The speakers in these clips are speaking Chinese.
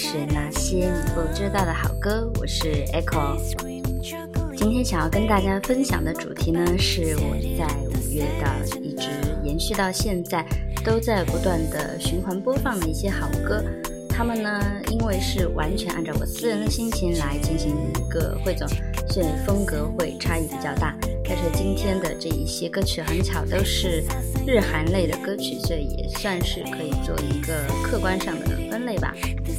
是那些你不知道的好歌？我是 Echo。今天想要跟大家分享的主题呢，是我在五月到一直延续到现在，都在不断的循环播放的一些好歌。他们呢，因为是完全按照我私人的心情来进行一个汇总，所以风格会差异比较大。但是今天的这一些歌曲很巧都是日韩类的歌曲，这也算是可以做一个客观上的分类吧。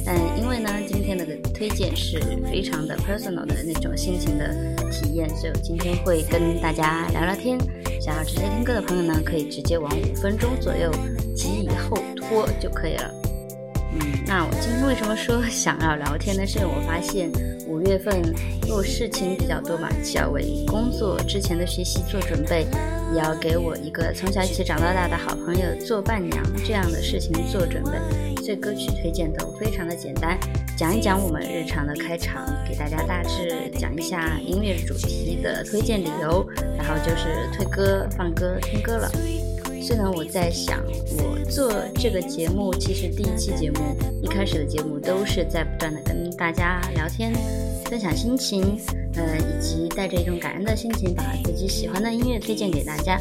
嗯，因为呢，今天的推荐是非常的 personal 的那种心情的体验，所以我今天会跟大家聊聊天。想要直接听歌的朋友呢，可以直接往五分钟左右及以后拖就可以了。嗯，那我今天为什么说想要聊天呢？是因为我发现五月份因为事情比较多嘛，既要为工作之前的学习做准备，也要给我一个从小一起长到大的好朋友做伴娘这样的事情做准备。对歌曲推荐都非常的简单，讲一讲我们日常的开场，给大家大致讲一下音乐主题的推荐理由，然后就是推歌、放歌、听歌了。所以呢，我在想，我做这个节目，其实第一期节目、一开始的节目都是在不断的跟大家聊天，分享心情，呃，以及带着一种感恩的心情，把自己喜欢的音乐推荐给大家。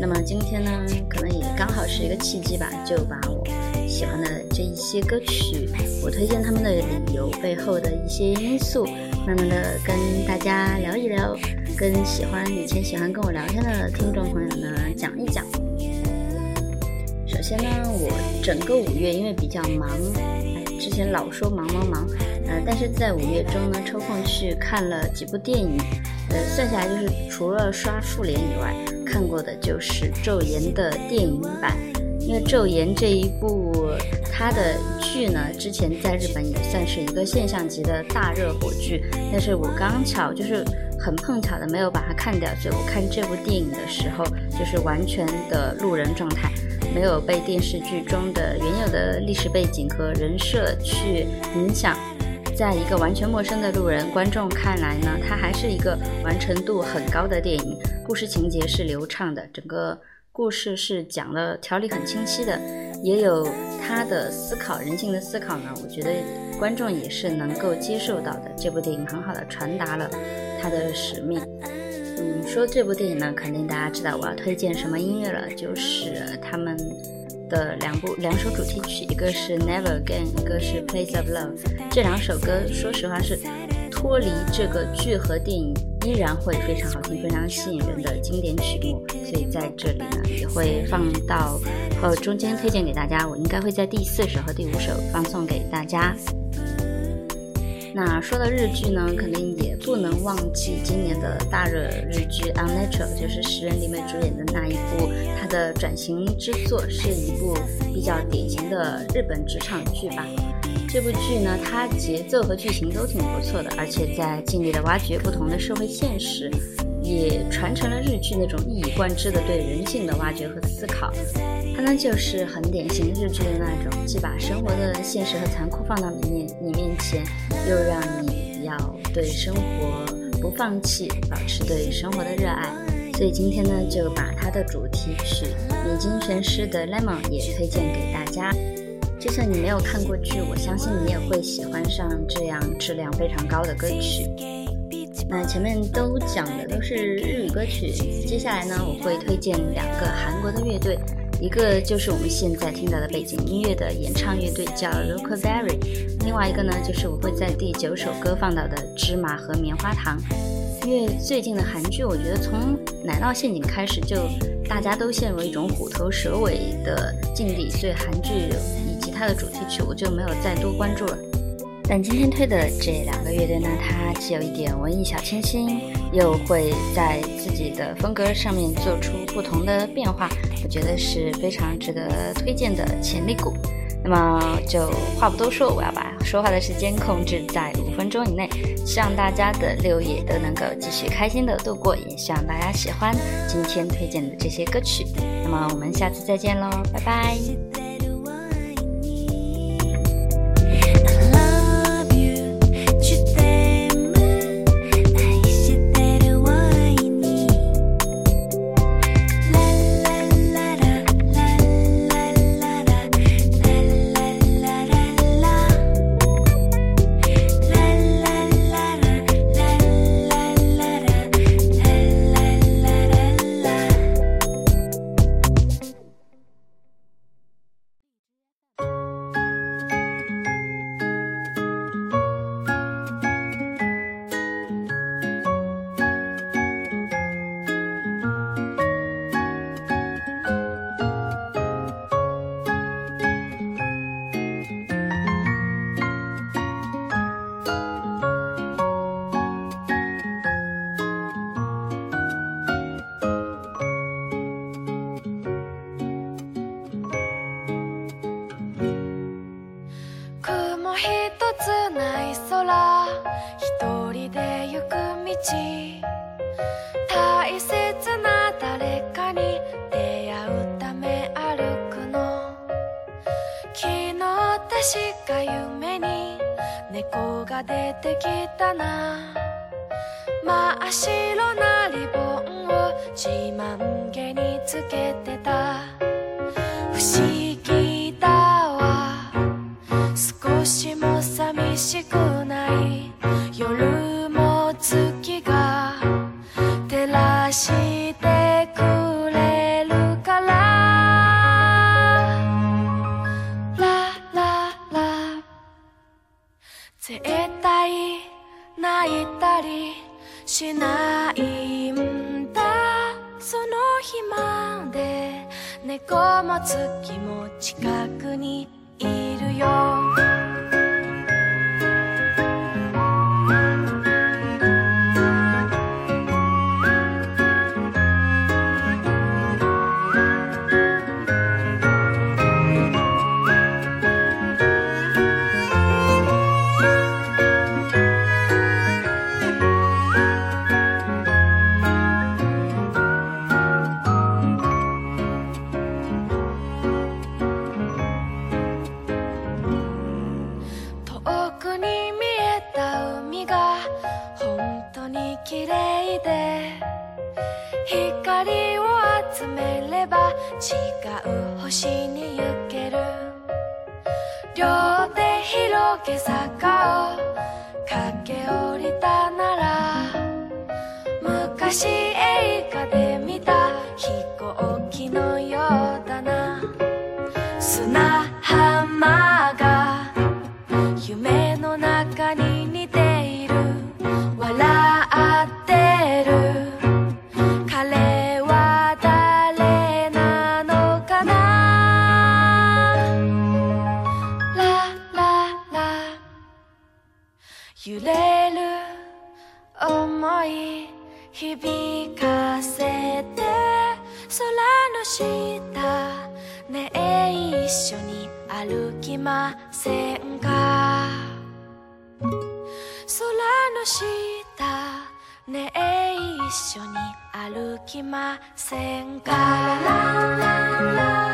那么今天呢，可能也刚好是一个契机吧，就把我。喜欢的这一些歌曲，我推荐他们的理由背后的一些因素，慢慢的跟大家聊一聊，跟喜欢以前喜欢跟我聊天的听众朋友呢讲一讲。首先呢，我整个五月因为比较忙，之前老说忙忙忙，呃，但是在五月中呢，抽空去看了几部电影，呃，算下来就是除了刷复联以外，看过的就是《昼颜》的电影版。因为《昼颜》这一部，它的剧呢，之前在日本也算是一个现象级的大热火剧，但是我刚巧就是很碰巧的没有把它看掉，所以我看这部电影的时候，就是完全的路人状态，没有被电视剧中的原有的历史背景和人设去影响，在一个完全陌生的路人观众看来呢，它还是一个完成度很高的电影，故事情节是流畅的，整个。故事是讲的条理很清晰的，也有他的思考，人性的思考呢。我觉得观众也是能够接受到的。这部电影很好的传达了他的使命。嗯，说这部电影呢，肯定大家知道我要推荐什么音乐了，就是他们的两部两首主题曲，一个是 Never Again，一个是 Place of Love。这两首歌，说实话是脱离这个剧和电影。依然会非常好听、非常吸引人的经典曲目，所以在这里呢，也会放到呃中间推荐给大家。我应该会在第四首和第五首放送给大家。那说到日剧呢，肯定也不能忘记今年的大热日剧《Unnatural》，就是石原里美主演的那一部，她的转型之作，是一部比较典型的日本职场剧吧。这部剧呢，它节奏和剧情都挺不错的，而且在尽力的挖掘不同的社会现实，也传承了日剧那种一以贯之的对人性的挖掘和思考。它呢，就是很典型日剧的那种，既把生活的现实和残酷放到你面你面前，又让你要对生活不放弃，保持对生活的热爱。所以今天呢，就把它的主题曲米津玄师的 Lemon 也推荐给大家。就算你没有看过剧，我相信你也会喜欢上这样质量非常高的歌曲。那前面都讲的都是日语歌曲，接下来呢，我会推荐两个韩国的乐队，一个就是我们现在听到的背景音乐的演唱乐队叫 r o o k b e r r y 另外一个呢就是我会在第九首歌放到的《芝麻和棉花糖》，因为最近的韩剧，我觉得从《奶酪陷阱》开始就大家都陷入一种虎头蛇尾的境地，所以韩剧。的主题曲我就没有再多关注了，但今天推的这两个乐队呢，它既有一点文艺小清新，又会在自己的风格上面做出不同的变化，我觉得是非常值得推荐的潜力股。那么就话不多说，我要把说话的时间控制在五分钟以内，希望大家的六月都能够继续开心的度过，也希望大家喜欢今天推荐的这些歌曲。那么我们下次再见喽，拜拜。月も近くにいるよ」響かせて空の下ねえ一緒に歩きませんか空の下ねえ一緒に歩きませんか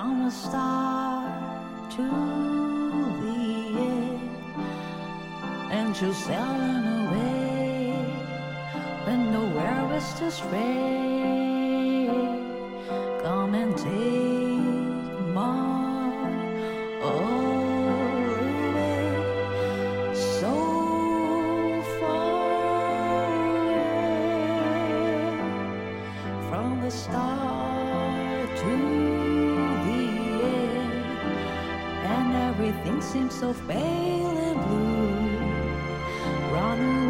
from the start to the end, and you're selling. everything seems so pale and blue. Run away.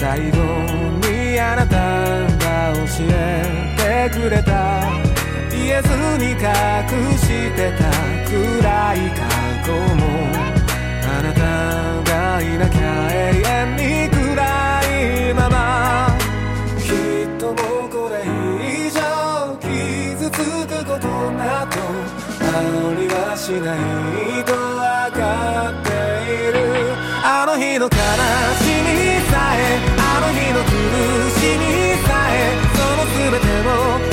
最後にあなたが教えてくれた言えずに隠してた暗い過去もあなたがいなきゃ永遠に暗いままきっともうこれ以上傷つくことなどありはしないと分かっているあの日の悲しみさえ全てを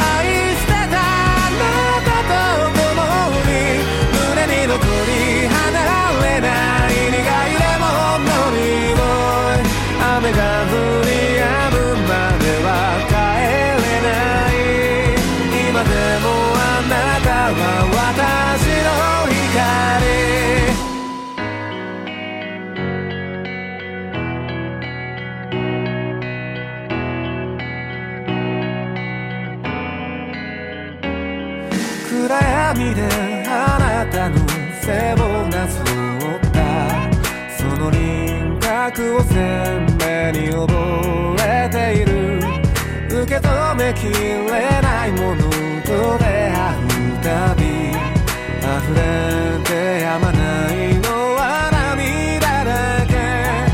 鮮明に覚えている受け止めきれないものと出会うたび溢れてやまないのは涙だけ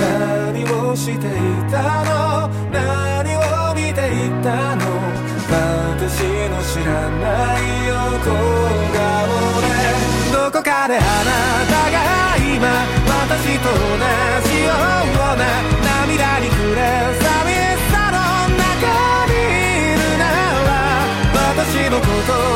何をしていたの何を見ていたの私の知らない横顔でどこかであなたが今私と同じ circle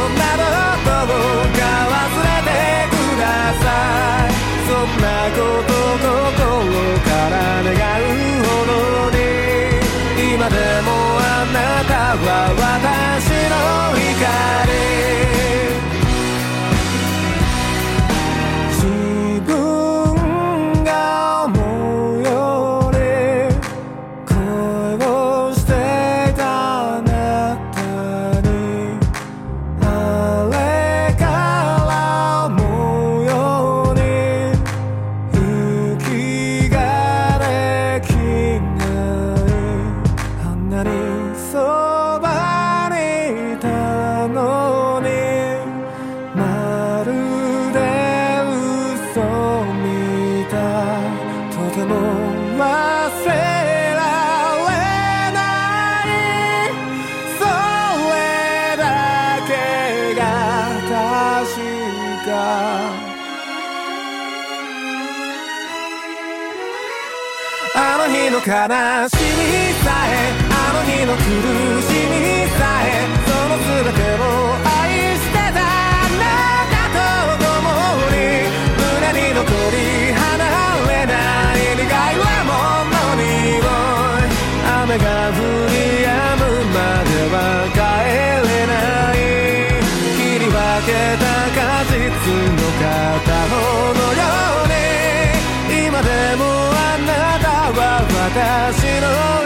も忘られないそれだけが確か「あの日の悲しみさえあの日の苦しみさえその全てを」雨が降り止むまでは帰れない切り分けた果実の片方のように今でもあなたは私の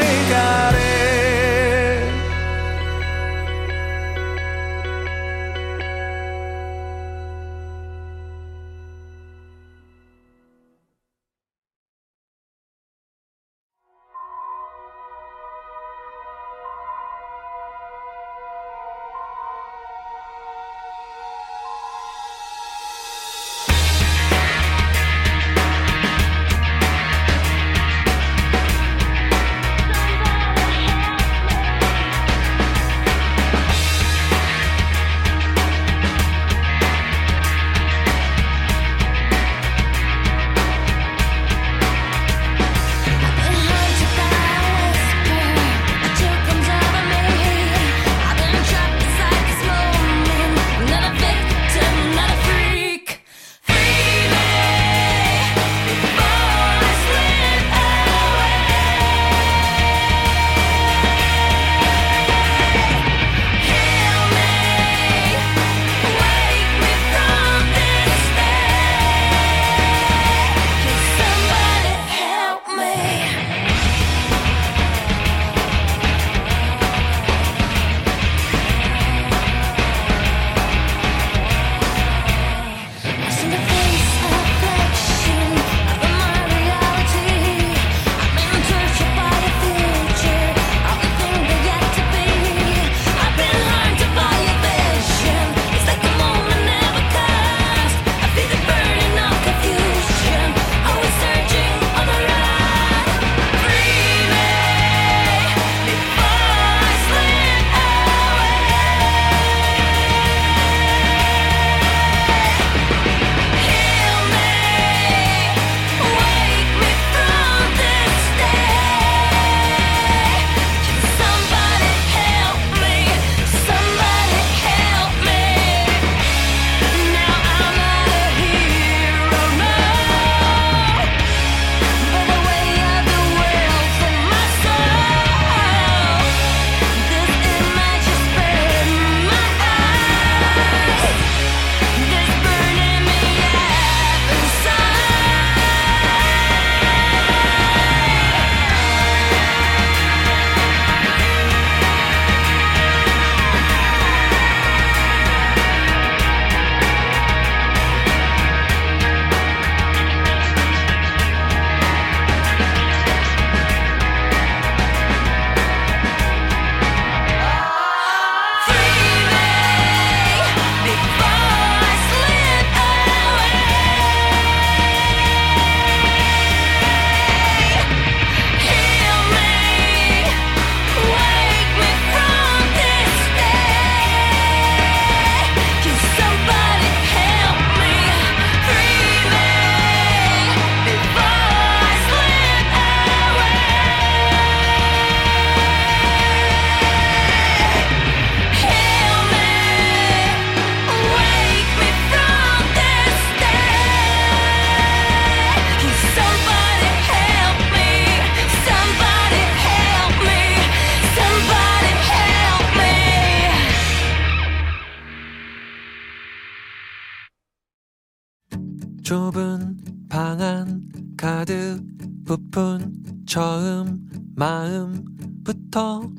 마음부터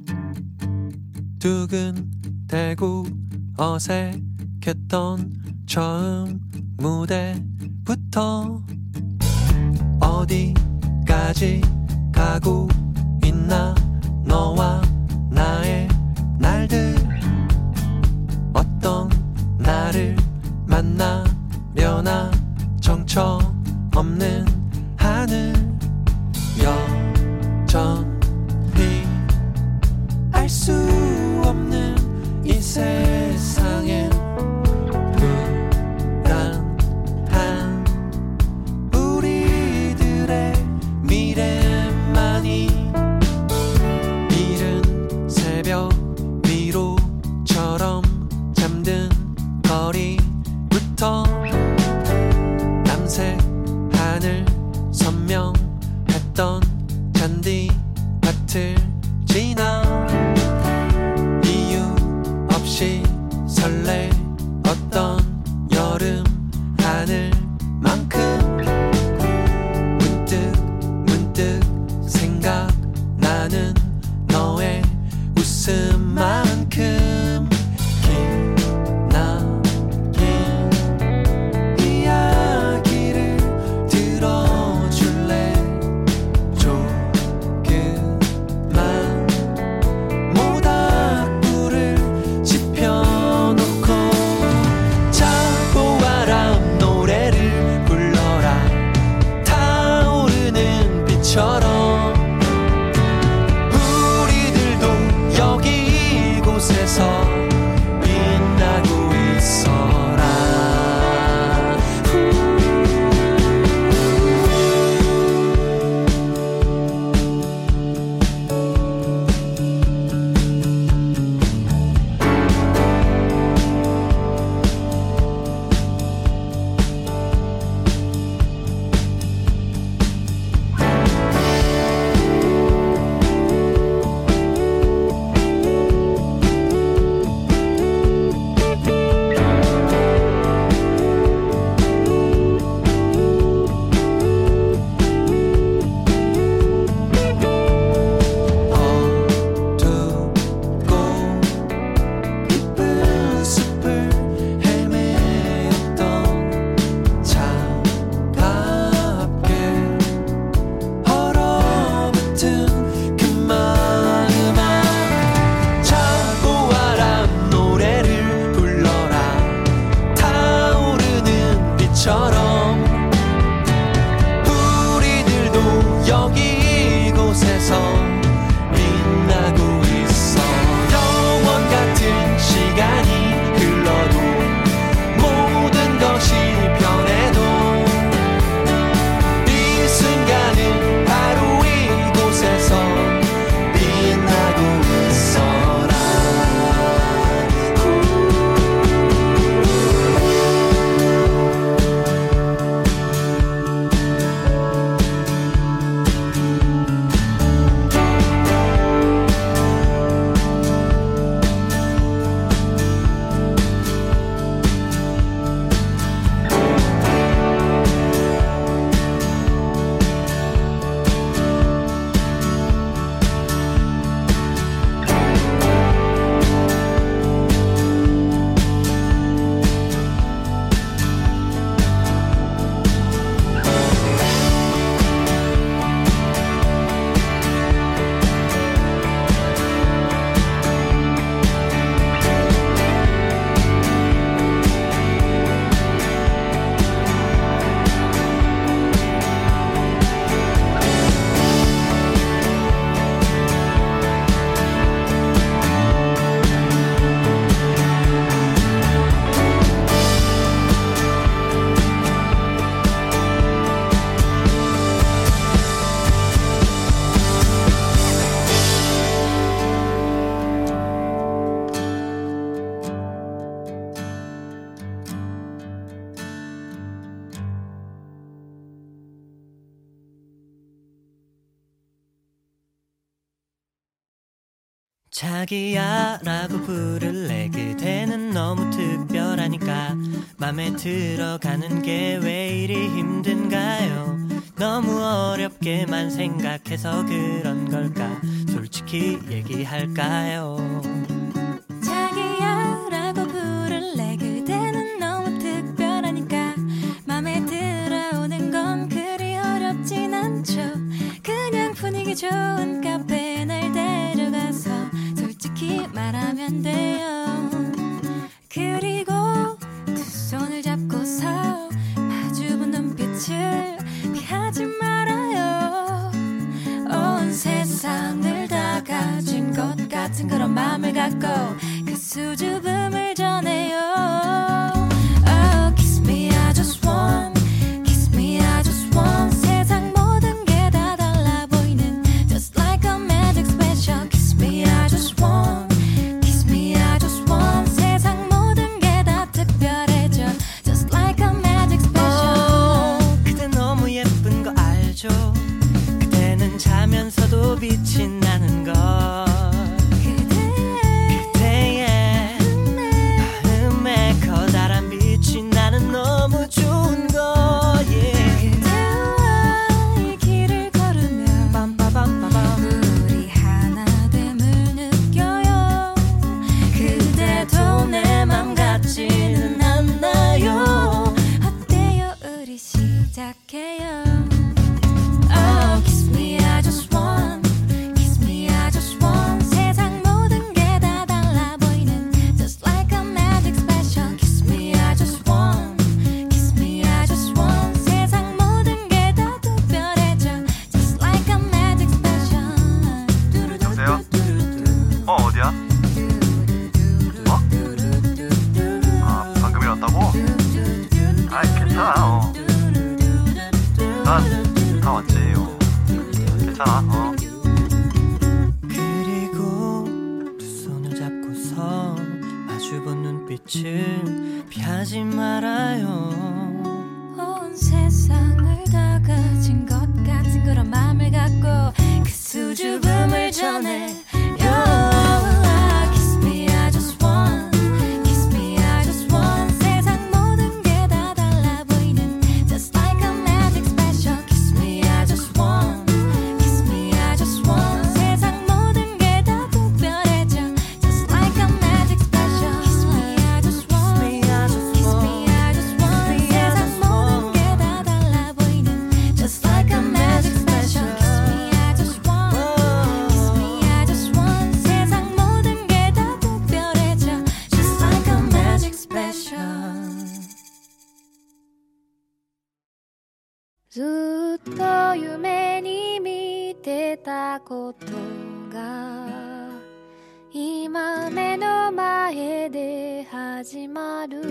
두근대고 어색했던 처음 무대부터 어디까지 가고 있나 너와 나의 날들 어떤 나를 만나려나 정처 없는 하늘 cheia. 자기야라고 부를래 그대는 너무 특별하니까 맘에 들어가는 게 왜 이리 힘든가요 너무 어렵게만 생각해서 그런 걸까 솔직히 얘기할까요 자기야라고 부를래 그대는 너무 특별하니까 맘에 들어오는 건 그리 어렵진 않죠 그냥 분위기 좋은가 ことが今目の前で始まる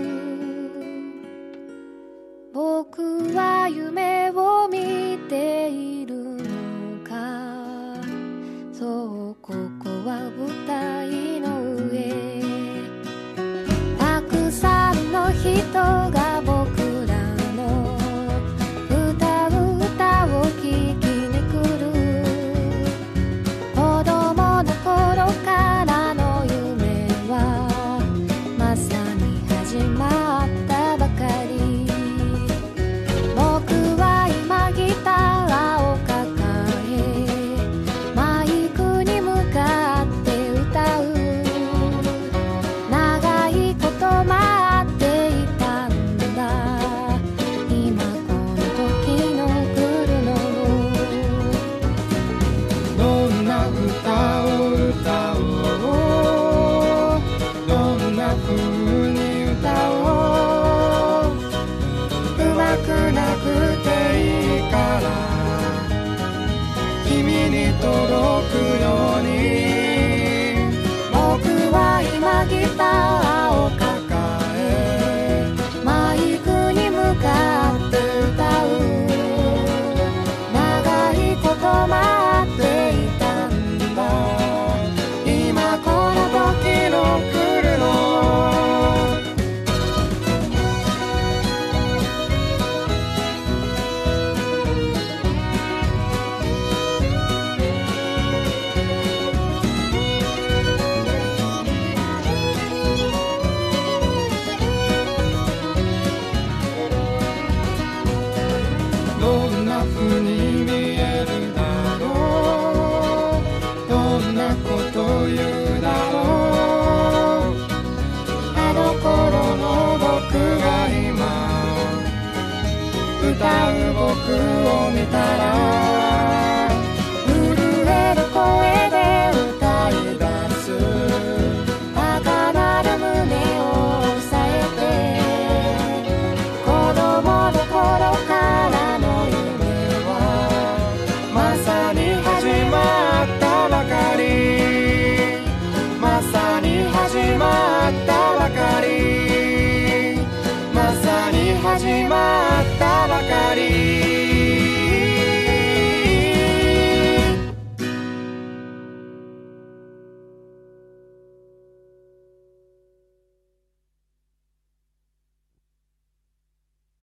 僕は夢を見ているのかそうここは舞台の